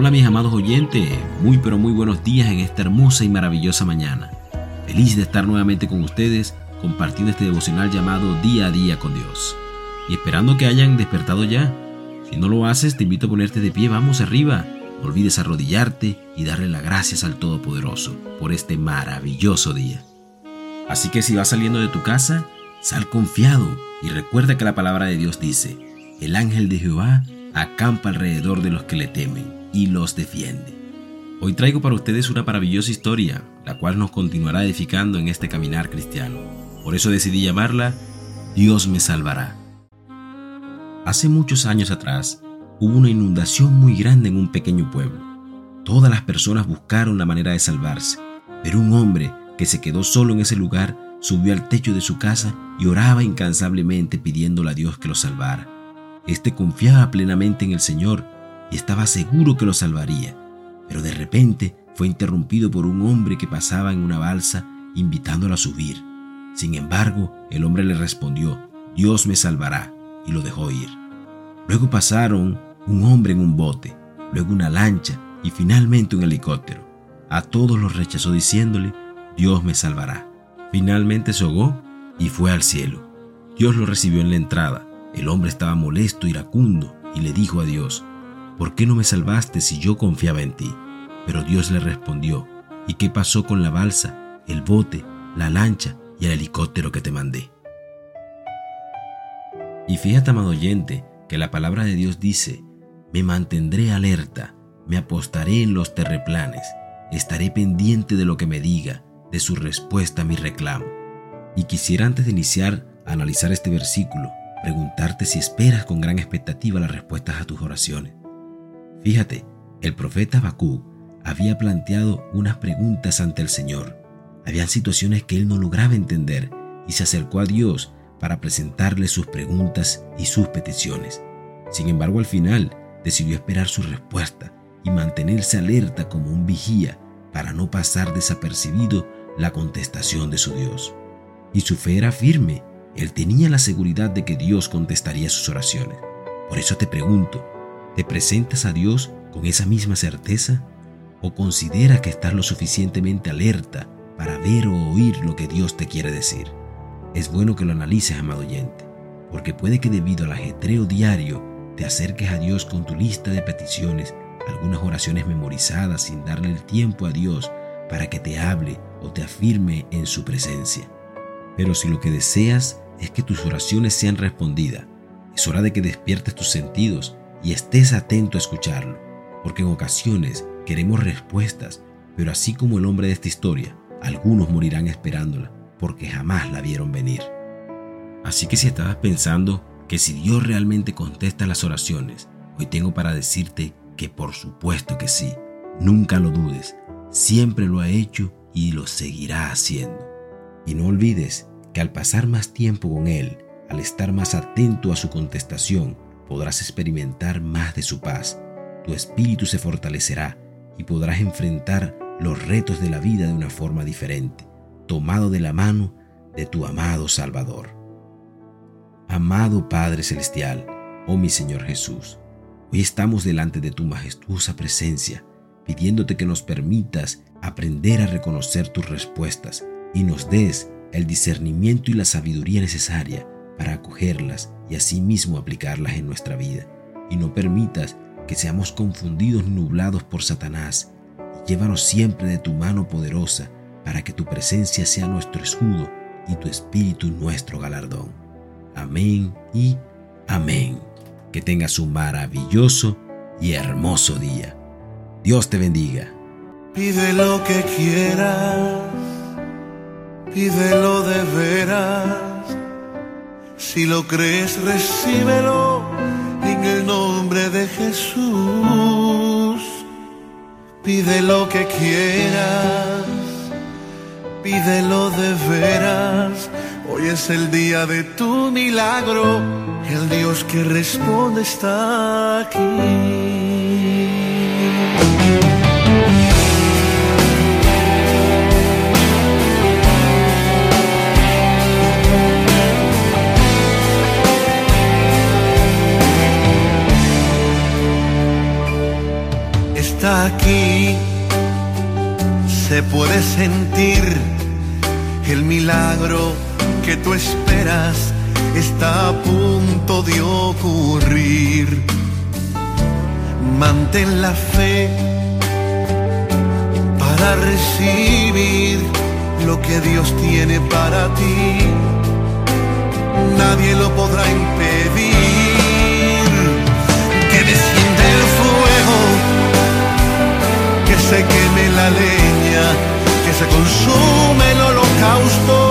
Hola mis amados oyentes, muy pero muy buenos días en esta hermosa y maravillosa mañana. Feliz de estar nuevamente con ustedes compartiendo este devocional llamado Día a Día con Dios. Y esperando que hayan despertado ya. Si no lo haces, te invito a ponerte de pie, vamos arriba. No olvides arrodillarte y darle las gracias al Todopoderoso por este maravilloso día. Así que si vas saliendo de tu casa, sal confiado y recuerda que la palabra de Dios dice, el ángel de Jehová acampa alrededor de los que le temen y los defiende. Hoy traigo para ustedes una maravillosa historia, la cual nos continuará edificando en este caminar cristiano. Por eso decidí llamarla Dios me salvará. Hace muchos años atrás, hubo una inundación muy grande en un pequeño pueblo. Todas las personas buscaron la manera de salvarse, pero un hombre que se quedó solo en ese lugar subió al techo de su casa y oraba incansablemente pidiéndole a Dios que lo salvara. Este confiaba plenamente en el Señor y estaba seguro que lo salvaría, pero de repente fue interrumpido por un hombre que pasaba en una balsa invitándolo a subir. Sin embargo, el hombre le respondió, Dios me salvará, y lo dejó ir. Luego pasaron un hombre en un bote, luego una lancha y finalmente un helicóptero. A todos los rechazó diciéndole, Dios me salvará. Finalmente se ahogó y fue al cielo. Dios lo recibió en la entrada. El hombre estaba molesto, iracundo, y le dijo a Dios, ¿por qué no me salvaste si yo confiaba en ti? Pero Dios le respondió, ¿y qué pasó con la balsa, el bote, la lancha y el helicóptero que te mandé? Y fíjate, amado oyente, que la palabra de Dios dice, me mantendré alerta, me apostaré en los terreplanes, estaré pendiente de lo que me diga, de su respuesta a mi reclamo. Y quisiera antes de iniciar a analizar este versículo, preguntarte si esperas con gran expectativa las respuestas a tus oraciones. Fíjate, el profeta Habacuc había planteado unas preguntas ante el Señor. Habían situaciones que él no lograba entender y se acercó a Dios para presentarle sus preguntas y sus peticiones. Sin embargo, al final decidió esperar su respuesta y mantenerse alerta como un vigía para no pasar desapercibido la contestación de su Dios. Y su fe era firme. Él tenía la seguridad de que Dios contestaría sus oraciones. Por eso te pregunto, ¿Te presentas a Dios con esa misma certeza? ¿O consideras que estás lo suficientemente alerta para ver o oír lo que Dios te quiere decir? Es bueno que lo analices, amado oyente, porque puede que debido al ajetreo diario te acerques a Dios con tu lista de peticiones, algunas oraciones memorizadas sin darle el tiempo a Dios para que te hable o te afirme en su presencia. Pero si lo que deseas es que tus oraciones sean respondidas, es hora de que despiertes tus sentidos y estés atento a escucharlo, porque en ocasiones queremos respuestas, pero así como el hombre de esta historia, algunos morirán esperándola, porque jamás la vieron venir. Así que si estabas pensando que si Dios realmente contesta las oraciones, hoy tengo para decirte que por supuesto que sí, nunca lo dudes, siempre lo ha hecho y lo seguirá haciendo. Y no olvides que al pasar más tiempo con Él, al estar más atento a su contestación, podrás experimentar más de su paz, tu espíritu se fortalecerá y podrás enfrentar los retos de la vida de una forma diferente, tomado de la mano de tu amado Salvador. Amado Padre Celestial, oh mi Señor Jesús, hoy estamos delante de tu majestuosa presencia, pidiéndote que nos permitas aprender a reconocer tus respuestas y nos des el discernimiento y la sabiduría necesaria para acogerlas y asimismo aplicarlas en nuestra vida. Y no permitas que seamos confundidos ni nublados por Satanás. Y llévanos siempre de tu mano poderosa para que tu presencia sea nuestro escudo y tu espíritu nuestro galardón. Amén y amén. Que tengas un maravilloso y hermoso día. Dios te bendiga. Pide lo que quieras, pídelo de veras si lo crees, recíbelo en el nombre de Jesús. Pide lo que quieras, pídelo de veras. Hoy es el día de tu milagro. El Dios que responde está aquí. Sentir el milagro que tú esperas está a punto de ocurrir. Mantén la fe para recibir lo que Dios tiene para ti. Nadie lo podrá impedir. Que desciende el fuego, que se queme la que se consume el holocausto.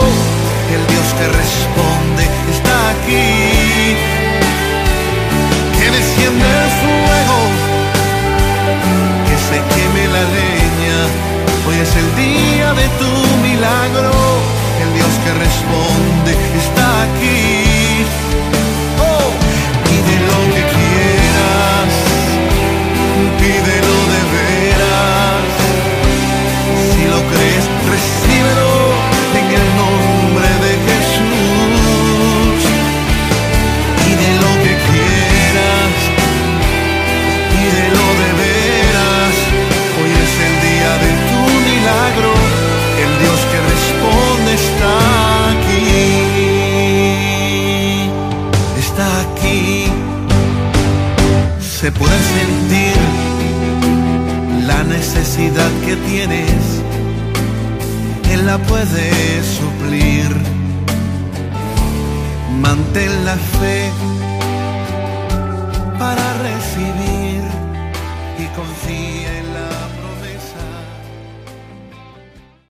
El Dios que responde está aquí. Se puede sentir la necesidad que tienes. Él la puede suplir. Mantén la fe